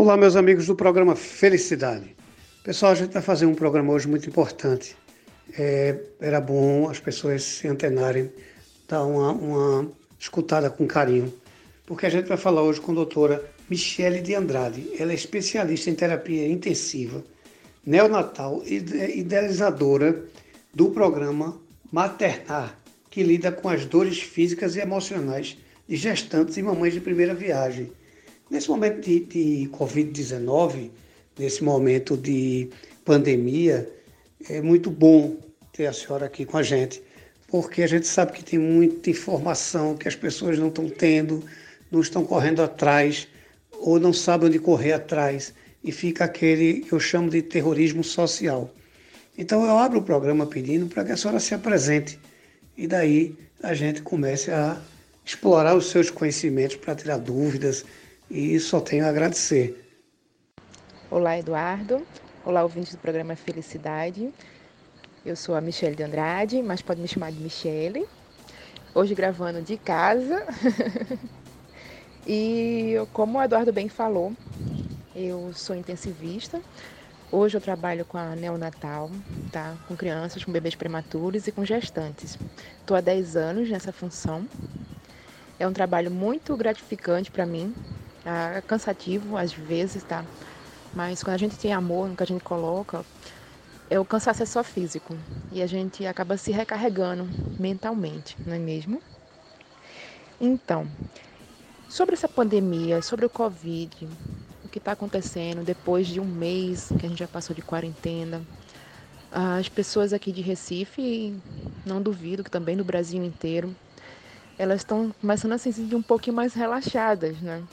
Olá, meus amigos do programa Felicidade. Pessoal, a gente vai fazer um programa hoje muito importante. É, era bom as pessoas se antenarem, dar uma, uma escutada com carinho, porque a gente vai falar hoje com a doutora Michele de Andrade. Ela é especialista em terapia intensiva, neonatal e idealizadora do programa Maternar, que lida com as dores físicas e emocionais de gestantes e mamães de primeira viagem Nesse momento de, de Covid-19, nesse momento de pandemia, é muito bom ter a senhora aqui com a gente, porque a gente sabe que tem muita informação que as pessoas não estão tendo, não estão correndo atrás ou não sabem onde correr atrás e fica aquele que eu chamo de terrorismo social. Então eu abro o programa pedindo para que a senhora se apresente e daí a gente comece a explorar os seus conhecimentos para tirar dúvidas, e só tenho a agradecer. Olá, Eduardo. Olá, ouvintes do programa Felicidade. Eu sou a Michelle de Andrade, mas pode me chamar de Michele. Hoje gravando de casa. e como o Eduardo bem falou, eu sou intensivista. Hoje eu trabalho com a neonatal, tá? Com crianças, com bebês prematuros e com gestantes. Estou há 10 anos nessa função. É um trabalho muito gratificante para mim, é cansativo às vezes, tá? Mas quando a gente tem amor no que a gente coloca, é o cansaço é só físico e a gente acaba se recarregando mentalmente, não é mesmo? Então, sobre essa pandemia, sobre o Covid, o que está acontecendo depois de um mês que a gente já passou de quarentena, as pessoas aqui de Recife, não duvido que também no Brasil inteiro, elas estão começando a se sentir um pouquinho mais relaxadas, né?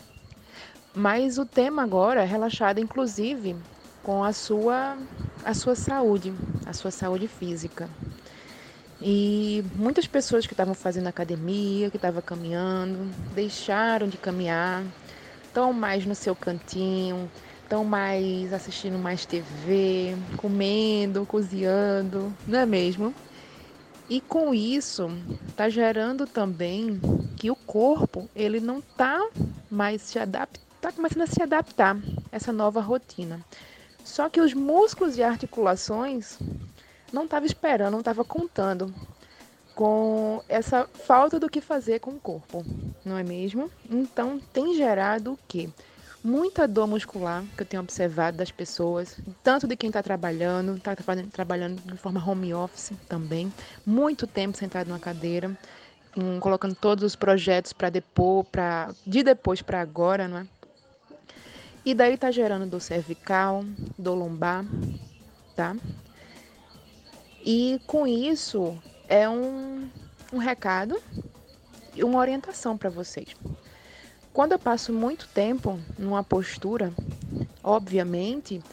Mas o tema agora é relaxado, inclusive, com a sua, a sua saúde, a sua saúde física. E muitas pessoas que estavam fazendo academia, que estavam caminhando, deixaram de caminhar, estão mais no seu cantinho, estão mais assistindo mais TV, comendo, cozinhando, não é mesmo? E com isso, está gerando também que o corpo ele não está mais se adaptando está começando a se adaptar a essa nova rotina. Só que os músculos e articulações não estavam esperando, não estavam contando com essa falta do que fazer com o corpo, não é mesmo? Então tem gerado o quê? Muita dor muscular que eu tenho observado das pessoas, tanto de quem está trabalhando, está trabalhando de forma home office também, muito tempo sentado numa cadeira, um, colocando todos os projetos para depois, para de depois para agora, não é? E daí tá gerando do cervical, do lombar, tá? E com isso é um, um recado e uma orientação para vocês. Quando eu passo muito tempo numa postura, obviamente,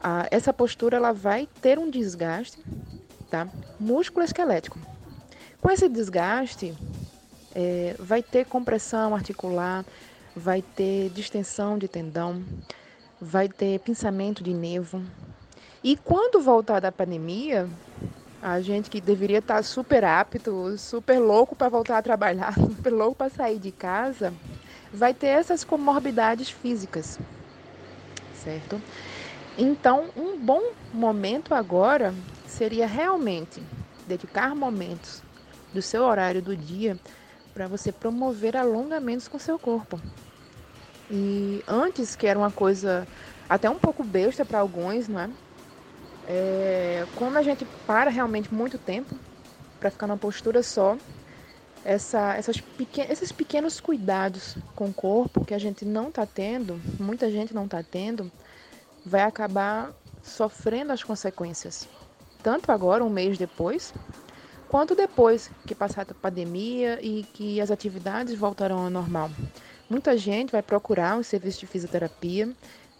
a, essa postura ela vai ter um desgaste, tá? Músculo esquelético. Com esse desgaste, é, vai ter compressão articular, vai ter distensão de tendão, vai ter pinçamento de nervo. E quando voltar da pandemia, a gente que deveria estar super apto, super louco para voltar a trabalhar, super louco para sair de casa, vai ter essas comorbidades físicas, certo? Então, um bom momento agora seria realmente dedicar momentos do seu horário do dia para você promover alongamentos com seu corpo. E antes, que era uma coisa até um pouco besta para alguns, não é? é? Quando a gente para realmente muito tempo para ficar numa postura só, essa, essas pequen esses pequenos cuidados com o corpo que a gente não está tendo, muita gente não está tendo, vai acabar sofrendo as consequências. Tanto agora, um mês depois, quanto depois que passar a pandemia e que as atividades voltarão ao normal. Muita gente vai procurar um serviço de fisioterapia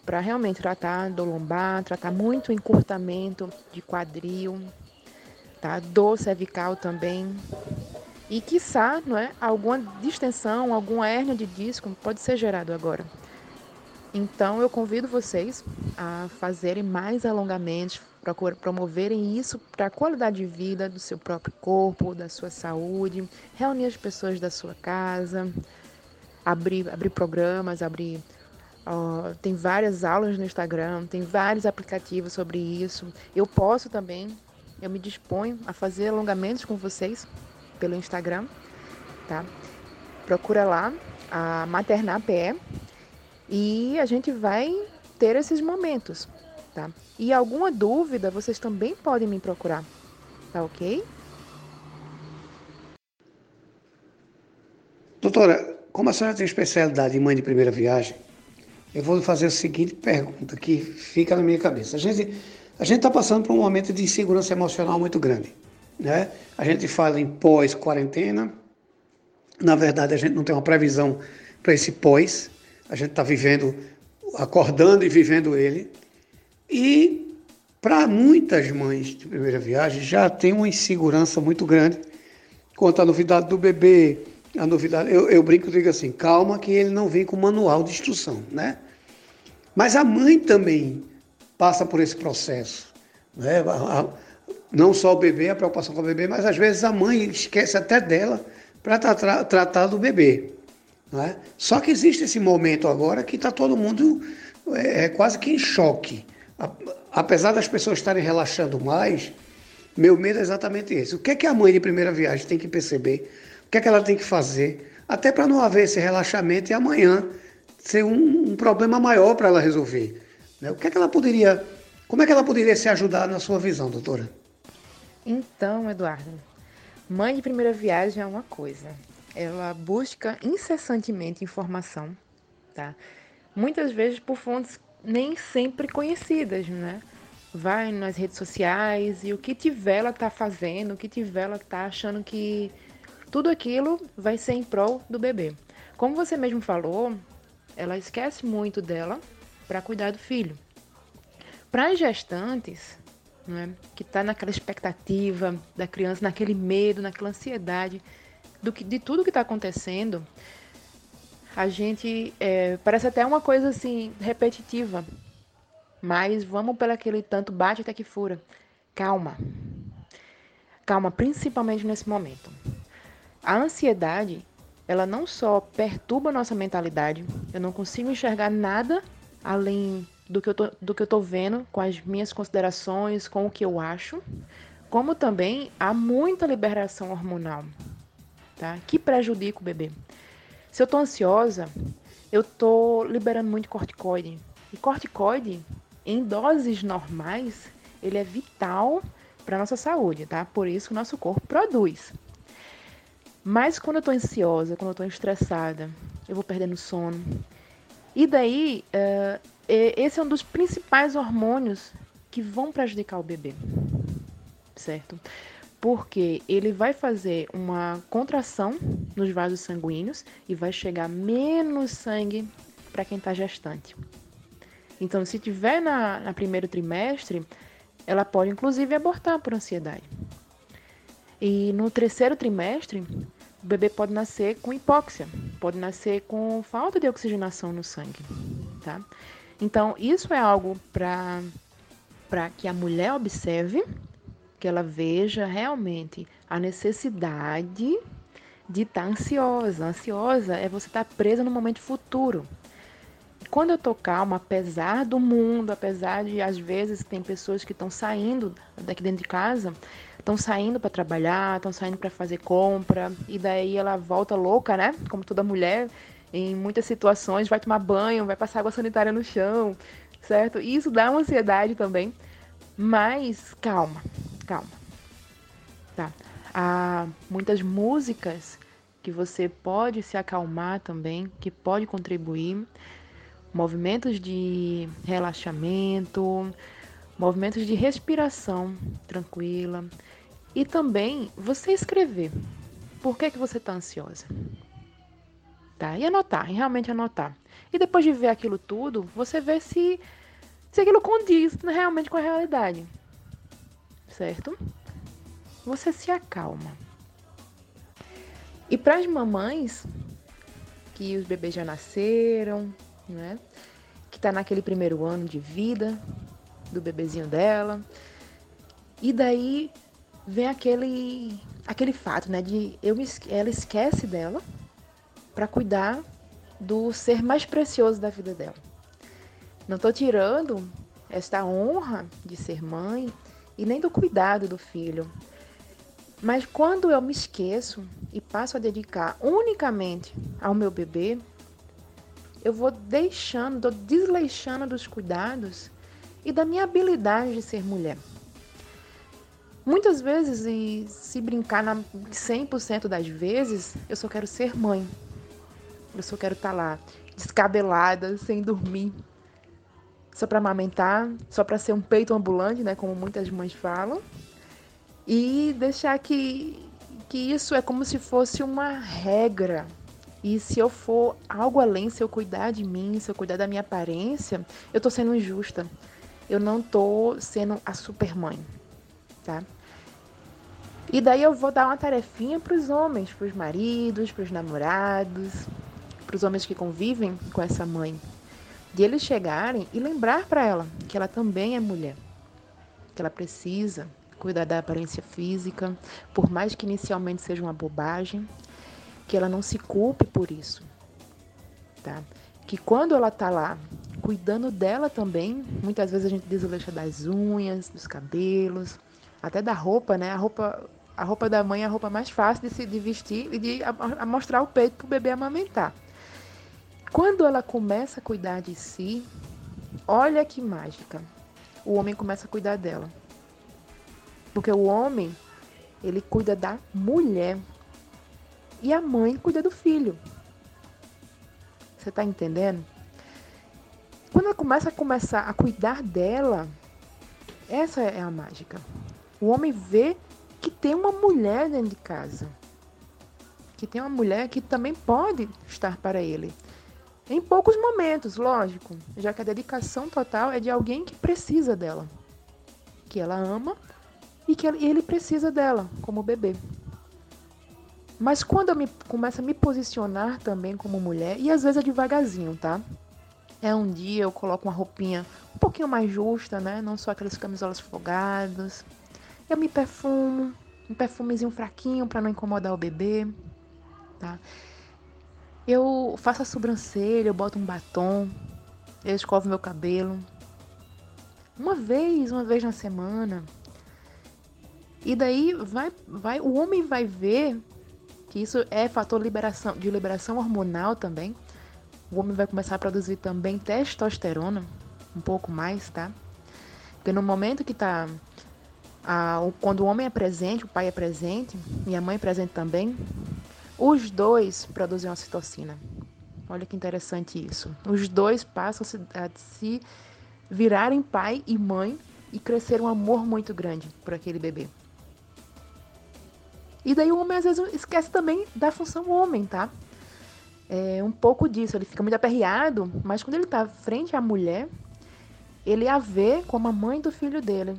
para realmente tratar do lombar, tratar muito encurtamento de quadril, tá? Dor cervical também. E quiçá, não é? Alguma distensão, alguma hérnia de disco pode ser gerado agora. Então eu convido vocês a fazerem mais alongamentos, promoverem isso para a qualidade de vida do seu próprio corpo, da sua saúde, reunir as pessoas da sua casa, abrir, abrir programas, abrir Uh, tem várias aulas no Instagram, tem vários aplicativos sobre isso. Eu posso também, eu me disponho a fazer alongamentos com vocês pelo Instagram, tá? Procura lá a Maternar PE e a gente vai ter esses momentos, tá? E alguma dúvida, vocês também podem me procurar, tá ok? Doutora, como a senhora tem especialidade em mãe de primeira viagem, eu vou fazer a seguinte pergunta que fica na minha cabeça. A gente a gente está passando por um momento de insegurança emocional muito grande, né? A gente fala em pós-quarentena. Na verdade, a gente não tem uma previsão para esse pós. A gente está vivendo, acordando e vivendo ele. E para muitas mães de primeira viagem já tem uma insegurança muito grande quanto à novidade do bebê, a novidade, eu, eu brinco e digo assim, calma que ele não vem com manual de instrução, né? Mas a mãe também passa por esse processo, né? Não só o bebê, a preocupação com o bebê, mas às vezes a mãe esquece até dela para tra tra tratar do bebê. Né? Só que existe esse momento agora que está todo mundo é, é, quase que em choque. Apesar das pessoas estarem relaxando mais, meu medo é exatamente esse. O que é que a mãe de primeira viagem tem que perceber o que é que ela tem que fazer, até para não haver esse relaxamento e amanhã ser um, um problema maior para ela resolver. Né? O que é que ela poderia, como é que ela poderia se ajudar na sua visão, doutora? Então, Eduardo, mãe de primeira viagem é uma coisa. Ela busca incessantemente informação, tá? Muitas vezes por fontes nem sempre conhecidas, né? Vai nas redes sociais e o que tiver ela tá fazendo, o que tiver ela tá achando que tudo aquilo vai ser em prol do bebê. Como você mesmo falou, ela esquece muito dela para cuidar do filho. Para as gestantes, né, que está naquela expectativa da criança, naquele medo, naquela ansiedade do que, de tudo que está acontecendo, a gente é, parece até uma coisa assim repetitiva, mas vamos pelo aquele tanto bate até que fura. Calma, calma, principalmente nesse momento. A ansiedade, ela não só perturba a nossa mentalidade, eu não consigo enxergar nada além do que eu tô, do que eu tô vendo, com as minhas considerações, com o que eu acho, como também há muita liberação hormonal, tá? Que prejudica o bebê. Se eu tô ansiosa, eu tô liberando muito corticoide. E corticoide, em doses normais, ele é vital para nossa saúde, tá? Por isso que o nosso corpo produz. Mas quando eu tô ansiosa, quando eu tô estressada, eu vou perdendo sono. E daí, uh, esse é um dos principais hormônios que vão prejudicar o bebê, certo? Porque ele vai fazer uma contração nos vasos sanguíneos e vai chegar menos sangue para quem está gestante. Então, se tiver na, na primeiro trimestre, ela pode inclusive abortar por ansiedade. E no terceiro trimestre, o bebê pode nascer com hipóxia, pode nascer com falta de oxigenação no sangue, tá? Então, isso é algo para para que a mulher observe, que ela veja realmente a necessidade de estar tá ansiosa. Ansiosa é você estar tá presa no momento futuro. Quando eu tô calma, apesar do mundo, apesar de às vezes tem pessoas que estão saindo daqui dentro de casa, estão saindo para trabalhar, estão saindo para fazer compra, e daí ela volta louca, né? Como toda mulher, em muitas situações, vai tomar banho, vai passar água sanitária no chão, certo? E isso dá uma ansiedade também. Mas calma, calma. Tá? Há muitas músicas que você pode se acalmar também, que pode contribuir. Movimentos de relaxamento, movimentos de respiração tranquila, e também você escrever por que, que você está ansiosa. Tá? E anotar, e realmente anotar. E depois de ver aquilo tudo, você vê se, se aquilo condiz realmente com a realidade. Certo? Você se acalma. E para as mamães que os bebês já nasceram, né? Que tá naquele primeiro ano de vida do bebezinho dela. E daí vem aquele aquele fato, né, de eu ela esquece dela para cuidar do ser mais precioso da vida dela, Não estou tirando esta honra de ser mãe e nem do cuidado do filho. Mas quando eu me esqueço e passo a dedicar unicamente ao meu bebê, eu vou deixando, desleixando dos cuidados e da minha habilidade de ser mulher. Muitas vezes, e se brincar na 100% das vezes, eu só quero ser mãe. Eu só quero estar tá lá, descabelada, sem dormir. Só para amamentar, só para ser um peito ambulante, né, como muitas mães falam. E deixar que que isso é como se fosse uma regra. E se eu for algo além, se eu cuidar de mim, se eu cuidar da minha aparência, eu tô sendo injusta. Eu não tô sendo a super mãe, tá? E daí eu vou dar uma tarefinha para os homens, para os maridos, para os namorados, para os homens que convivem com essa mãe, de eles chegarem e lembrar para ela que ela também é mulher, que ela precisa cuidar da aparência física, por mais que inicialmente seja uma bobagem, que ela não se culpe por isso, tá? Que quando ela tá lá cuidando dela também, muitas vezes a gente desleixa das unhas, dos cabelos, até da roupa, né? A roupa a roupa da mãe é a roupa mais fácil de se de vestir e de mostrar o peito para o bebê amamentar. Quando ela começa a cuidar de si, olha que mágica. O homem começa a cuidar dela. Porque o homem, ele cuida da mulher. E a mãe cuida do filho. Você está entendendo? Quando ela começa a começar a cuidar dela, essa é a mágica. O homem vê que tem uma mulher dentro de casa. Que tem uma mulher que também pode estar para ele. Em poucos momentos, lógico, já que a dedicação total é de alguém que precisa dela. Que ela ama e que ele precisa dela como bebê. Mas quando eu me, começo a me posicionar também como mulher, e às vezes é devagarzinho, tá? É um dia eu coloco uma roupinha um pouquinho mais justa, né? Não só aquelas camisolas folgadas. Eu me perfumo, um perfumezinho fraquinho para não incomodar o bebê, tá? Eu faço a sobrancelha, eu boto um batom, eu escovo meu cabelo. Uma vez, uma vez na semana. E daí vai, vai, o homem vai ver que isso é fator liberação, de liberação hormonal também. O homem vai começar a produzir também testosterona, um pouco mais, tá? Porque no momento que tá quando o homem é presente, o pai é presente e a mãe é presente também, os dois produzem ocitocina. Olha que interessante isso. Os dois passam a se virarem pai e mãe e crescer um amor muito grande por aquele bebê. E daí o homem às vezes esquece também da função homem, tá? É um pouco disso, ele fica muito aperreado, mas quando ele está frente à mulher, ele a vê como a mãe do filho dele.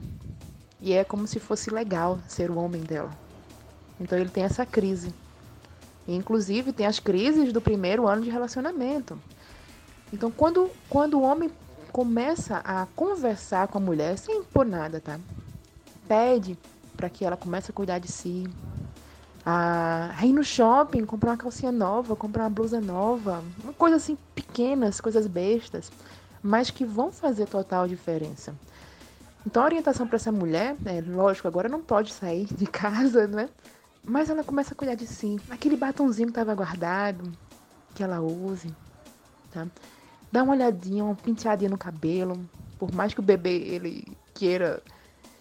E é como se fosse legal ser o homem dela. Então ele tem essa crise. E, inclusive tem as crises do primeiro ano de relacionamento. Então quando, quando o homem começa a conversar com a mulher, sem impor nada, tá? Pede para que ela comece a cuidar de si. A ir no shopping, comprar uma calcinha nova, comprar uma blusa nova. Uma coisa assim, pequenas, coisas bestas, mas que vão fazer total diferença. Então a orientação para essa mulher, é lógico, agora não pode sair de casa, né? Mas ela começa a cuidar de si. Aquele batonzinho que estava guardado, que ela use, tá? Dá uma olhadinha, uma penteadinha no cabelo. Por mais que o bebê ele queira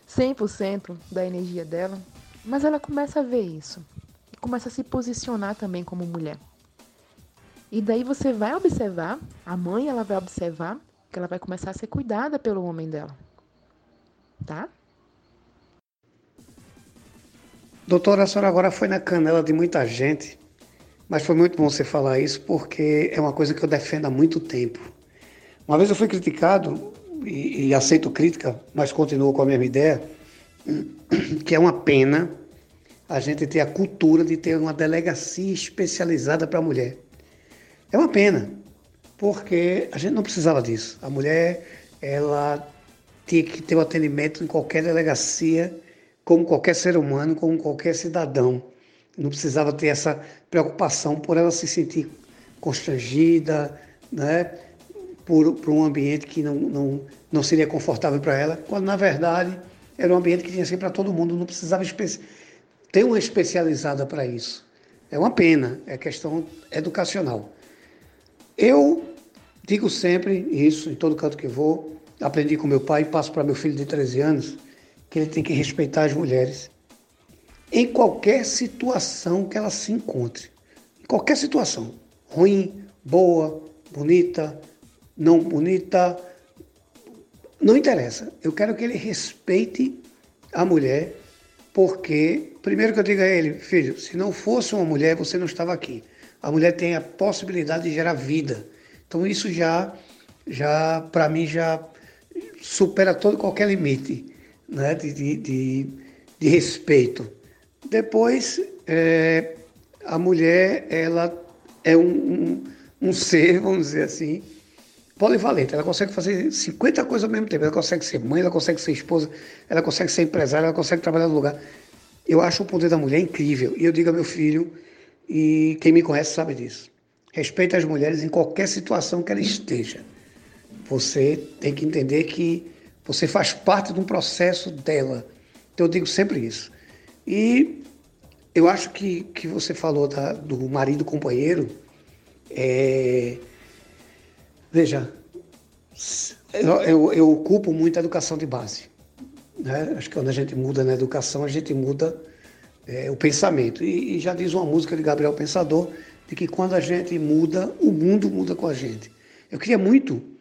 100% da energia dela, mas ela começa a ver isso e começa a se posicionar também como mulher. E daí você vai observar, a mãe ela vai observar que ela vai começar a ser cuidada pelo homem dela tá? Doutora, a senhora agora foi na canela de muita gente, mas foi muito bom você falar isso porque é uma coisa que eu defendo há muito tempo. Uma vez eu fui criticado, e, e aceito crítica, mas continuo com a mesma ideia, que é uma pena a gente ter a cultura de ter uma delegacia especializada para a mulher. É uma pena, porque a gente não precisava disso. A mulher, ela tinha que ter o um atendimento em qualquer delegacia, como qualquer ser humano, como qualquer cidadão. Não precisava ter essa preocupação por ela se sentir constrangida, né? por, por um ambiente que não, não, não seria confortável para ela, quando na verdade era um ambiente que tinha sempre para todo mundo, não precisava ter uma especializada para isso. É uma pena, é questão educacional. Eu digo sempre isso, em todo canto que vou, aprendi com meu pai, passo para meu filho de 13 anos, que ele tem que respeitar as mulheres em qualquer situação que ela se encontre. Em qualquer situação. Ruim, boa, bonita, não bonita, não interessa. Eu quero que ele respeite a mulher, porque, primeiro que eu digo a ele, filho, se não fosse uma mulher, você não estava aqui. A mulher tem a possibilidade de gerar vida. Então isso já, já para mim, já supera todo qualquer limite né, de, de, de, de respeito. Depois, é, a mulher, ela é um, um, um, ser, vamos dizer assim, polivalente. Ela consegue fazer 50 coisas ao mesmo tempo. Ela consegue ser mãe, ela consegue ser esposa, ela consegue ser empresária, ela consegue trabalhar no lugar. Eu acho o poder da mulher incrível. E eu digo ao meu filho, e quem me conhece sabe disso. Respeite as mulheres em qualquer situação que ela esteja. Você tem que entender que você faz parte de um processo dela. Então eu digo sempre isso. E eu acho que, que você falou da, do marido companheiro. É... Veja, eu, eu, eu, ocupo muito a educação de base. Né? Acho que quando a gente muda na educação, a gente muda é, o pensamento. E, e já diz uma música de Gabriel Pensador, de que quando a gente muda, o mundo muda com a gente. Eu queria muito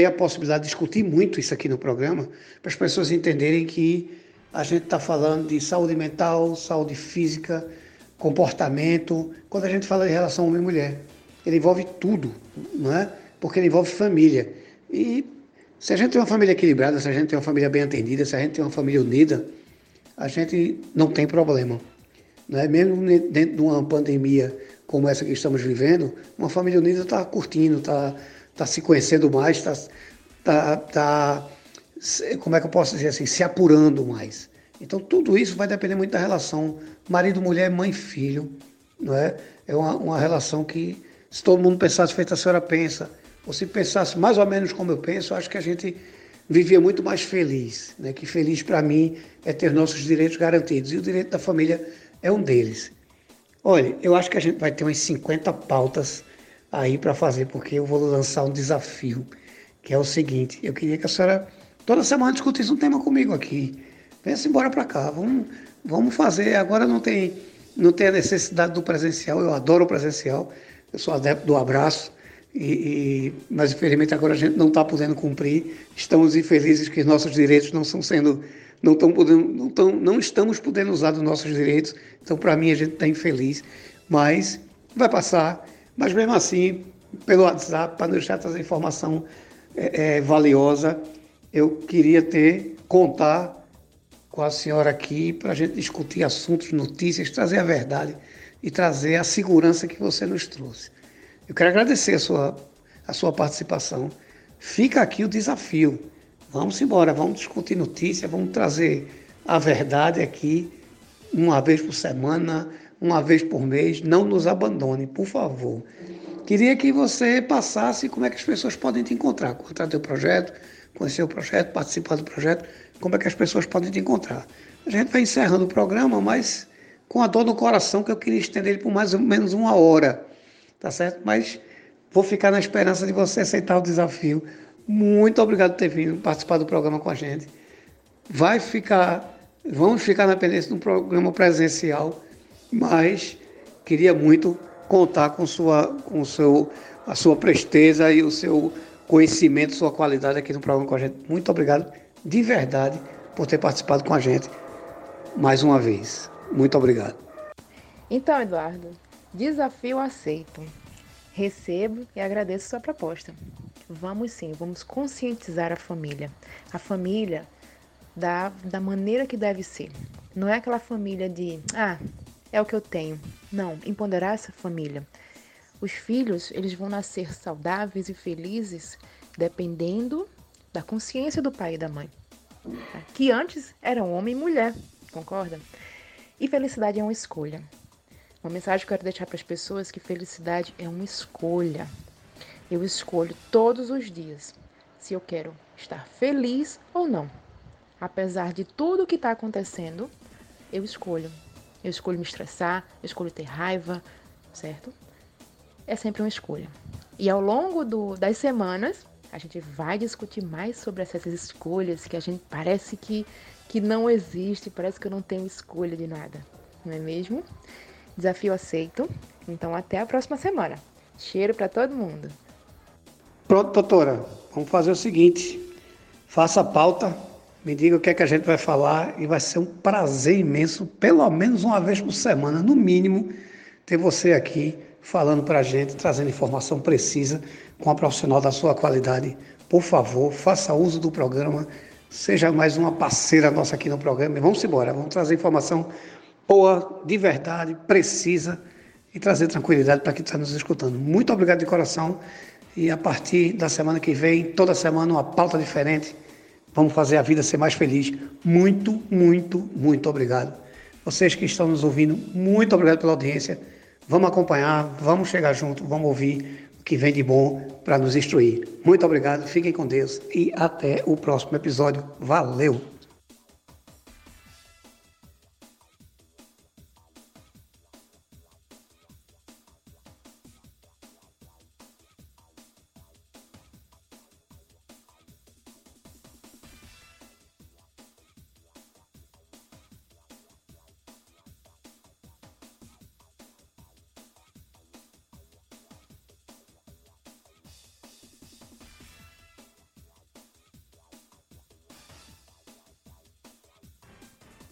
ter a possibilidade de discutir muito isso aqui no programa, para as pessoas entenderem que a gente está falando de saúde mental, saúde física, comportamento. Quando a gente fala de relação homem mulher, ele envolve tudo, não é? Porque ele envolve família. E se a gente tem uma família equilibrada, se a gente tem uma família bem atendida, se a gente tem uma família unida, a gente não tem problema. Né? Mesmo dentro de uma pandemia como essa que estamos vivendo, uma família unida está curtindo, está tá se conhecendo mais, está tá, tá como é que eu posso dizer assim, se apurando mais. Então tudo isso vai depender muito da relação marido, mulher, mãe, filho, não é? É uma, uma relação que se todo mundo pensasse feito a senhora pensa, ou se pensasse mais ou menos como eu penso, eu acho que a gente vivia muito mais feliz, né? Que feliz para mim é ter nossos direitos garantidos e o direito da família é um deles. Olha, eu acho que a gente vai ter umas 50 pautas aí para fazer, porque eu vou lançar um desafio, que é o seguinte: eu queria que a senhora Toda semana discutisse um tema comigo aqui. Venha-se embora para cá, vamos, vamos fazer. Agora não tem, não tem a necessidade do presencial, eu adoro o presencial, eu sou adepto do abraço, e, e, mas infelizmente agora a gente não está podendo cumprir. Estamos infelizes que nossos direitos não estão sendo, não estão podendo, não, estão, não estamos podendo usar os nossos direitos. Então, para mim, a gente está infeliz, mas vai passar. Mas mesmo assim, pelo WhatsApp, para deixar essa informação é, é, valiosa, eu queria ter, contar com a senhora aqui para a gente discutir assuntos, notícias, trazer a verdade e trazer a segurança que você nos trouxe. Eu quero agradecer a sua, a sua participação. Fica aqui o desafio. Vamos embora, vamos discutir notícias, vamos trazer a verdade aqui uma vez por semana, uma vez por mês. Não nos abandone, por favor. Queria que você passasse como é que as pessoas podem te encontrar, contar teu projeto, conhecer o projeto, participar do projeto, como é que as pessoas podem te encontrar. A gente vai encerrando o programa, mas com a dor no coração que eu queria estender ele por mais ou menos uma hora, tá certo? Mas vou ficar na esperança de você aceitar o desafio. Muito obrigado por ter vindo participar do programa com a gente. Vai ficar, vamos ficar na pendência de um programa presencial, mas queria muito contar com sua, com seu, a sua presteza e o seu conhecimento, sua qualidade aqui no programa com a gente. Muito obrigado de verdade por ter participado com a gente mais uma vez. Muito obrigado. Então, Eduardo, desafio aceito. Recebo e agradeço sua proposta. Vamos sim, vamos conscientizar a família. A família da, da maneira que deve ser. Não é aquela família de, ah, é o que eu tenho. Não, empoderar essa família. Os filhos, eles vão nascer saudáveis e felizes dependendo da consciência do pai e da mãe, tá? que antes eram homem e mulher, concorda? E felicidade é uma escolha. Uma mensagem que eu quero deixar para as pessoas que felicidade é uma escolha. Eu escolho todos os dias se eu quero estar feliz ou não. Apesar de tudo que está acontecendo, eu escolho. Eu escolho me estressar, eu escolho ter raiva, certo? É sempre uma escolha. E ao longo do, das semanas, a gente vai discutir mais sobre essas escolhas que a gente parece que, que não existe, parece que eu não tenho escolha de nada, não é mesmo? Desafio aceito. Então, até a próxima semana. Cheiro para todo mundo. Pronto, doutora. Vamos fazer o seguinte: faça a pauta, me diga o que é que a gente vai falar e vai ser um prazer imenso, pelo menos uma vez por semana, no mínimo, ter você aqui falando para a gente, trazendo informação precisa com a profissional da sua qualidade. Por favor, faça uso do programa, seja mais uma parceira nossa aqui no programa. E vamos embora, vamos trazer informação boa, de verdade, precisa e trazer tranquilidade para quem está nos escutando. Muito obrigado de coração. E a partir da semana que vem, toda semana, uma pauta diferente. Vamos fazer a vida ser mais feliz. Muito, muito, muito obrigado. Vocês que estão nos ouvindo, muito obrigado pela audiência. Vamos acompanhar, vamos chegar junto, vamos ouvir o que vem de bom para nos instruir. Muito obrigado, fiquem com Deus e até o próximo episódio. Valeu!